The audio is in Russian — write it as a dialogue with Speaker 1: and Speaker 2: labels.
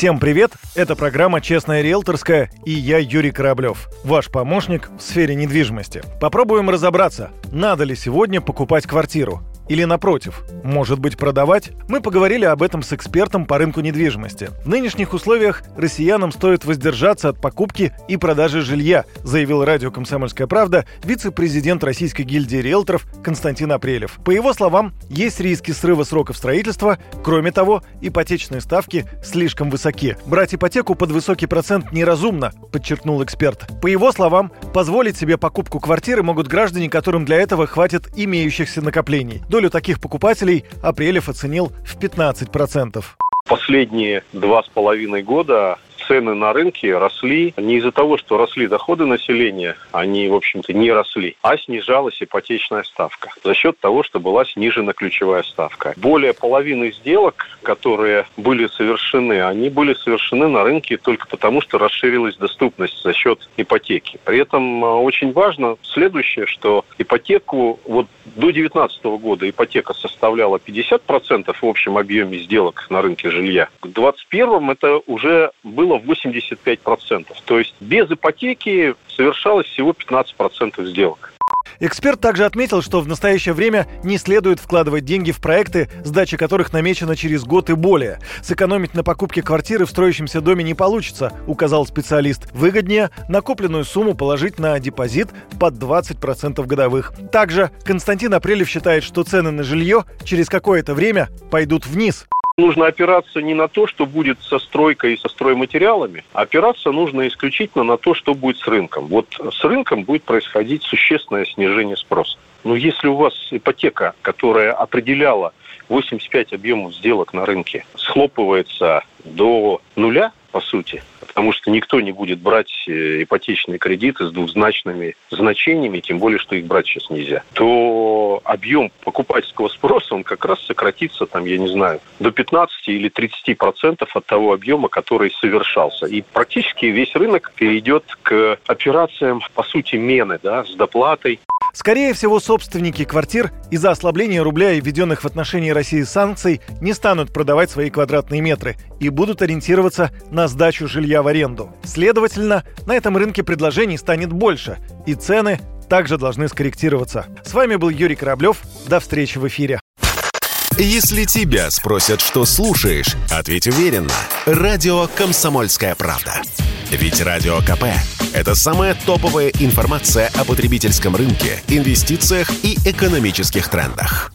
Speaker 1: Всем привет! Это программа «Честная риэлторская» и я Юрий Кораблев, ваш помощник в сфере недвижимости. Попробуем разобраться, надо ли сегодня покупать квартиру или напротив, может быть продавать? Мы поговорили об этом с экспертом по рынку недвижимости. В нынешних условиях россиянам стоит воздержаться от покупки и продажи жилья, заявил радио «Комсомольская правда» вице-президент Российской гильдии риэлторов Константин Апрелев. По его словам, есть риски срыва сроков строительства, кроме того, ипотечные ставки слишком высоки. Брать ипотеку под высокий процент неразумно, подчеркнул эксперт. По его словам, позволить себе покупку квартиры могут граждане, которым для этого хватит имеющихся накоплений. Долю таких покупателей Апрелев оценил в 15%.
Speaker 2: Последние два с половиной года цены на рынке росли не из-за того, что росли доходы населения, они, в общем-то, не росли, а снижалась ипотечная ставка за счет того, что была снижена ключевая ставка. Более половины сделок, которые были совершены, они были совершены на рынке только потому, что расширилась доступность за счет ипотеки. При этом а, очень важно следующее, что ипотеку вот до 2019 года ипотека составляла 50% в общем объеме сделок на рынке жилья. К 2021 это уже было 85%. То есть без ипотеки совершалось всего 15% сделок.
Speaker 1: Эксперт также отметил, что в настоящее время не следует вкладывать деньги в проекты, сдача которых намечена через год и более. Сэкономить на покупке квартиры в строящемся доме не получится, указал специалист. Выгоднее накопленную сумму положить на депозит под 20% годовых. Также Константин Апрелев считает, что цены на жилье через какое-то время пойдут вниз.
Speaker 2: Нужно опираться не на то, что будет со стройкой и со стройматериалами, а опираться нужно исключительно на то, что будет с рынком. Вот с рынком будет происходить существенное снижение спроса. Но если у вас ипотека, которая определяла 85 объемов сделок на рынке, схлопывается до нуля, по сути, потому что никто не будет брать э, ипотечные кредиты с двузначными значениями, тем более, что их брать сейчас нельзя, то объем покупательского спроса, он как раз сократится, там, я не знаю, до 15 или 30 процентов от того объема, который совершался. И практически весь рынок перейдет к операциям, по сути, мены, да, с доплатой.
Speaker 1: Скорее всего, собственники квартир из-за ослабления рубля и введенных в отношении России санкций не станут продавать свои квадратные метры и будут ориентироваться на сдачу жилья в аренду. Следовательно, на этом рынке предложений станет больше, и цены также должны скорректироваться. С вами был Юрий Кораблев. До встречи в эфире.
Speaker 3: Если тебя спросят, что слушаешь, ответь уверенно. Радио «Комсомольская правда». Ведь Радио КП – это самая топовая информация о потребительском рынке, инвестициях и экономических трендах.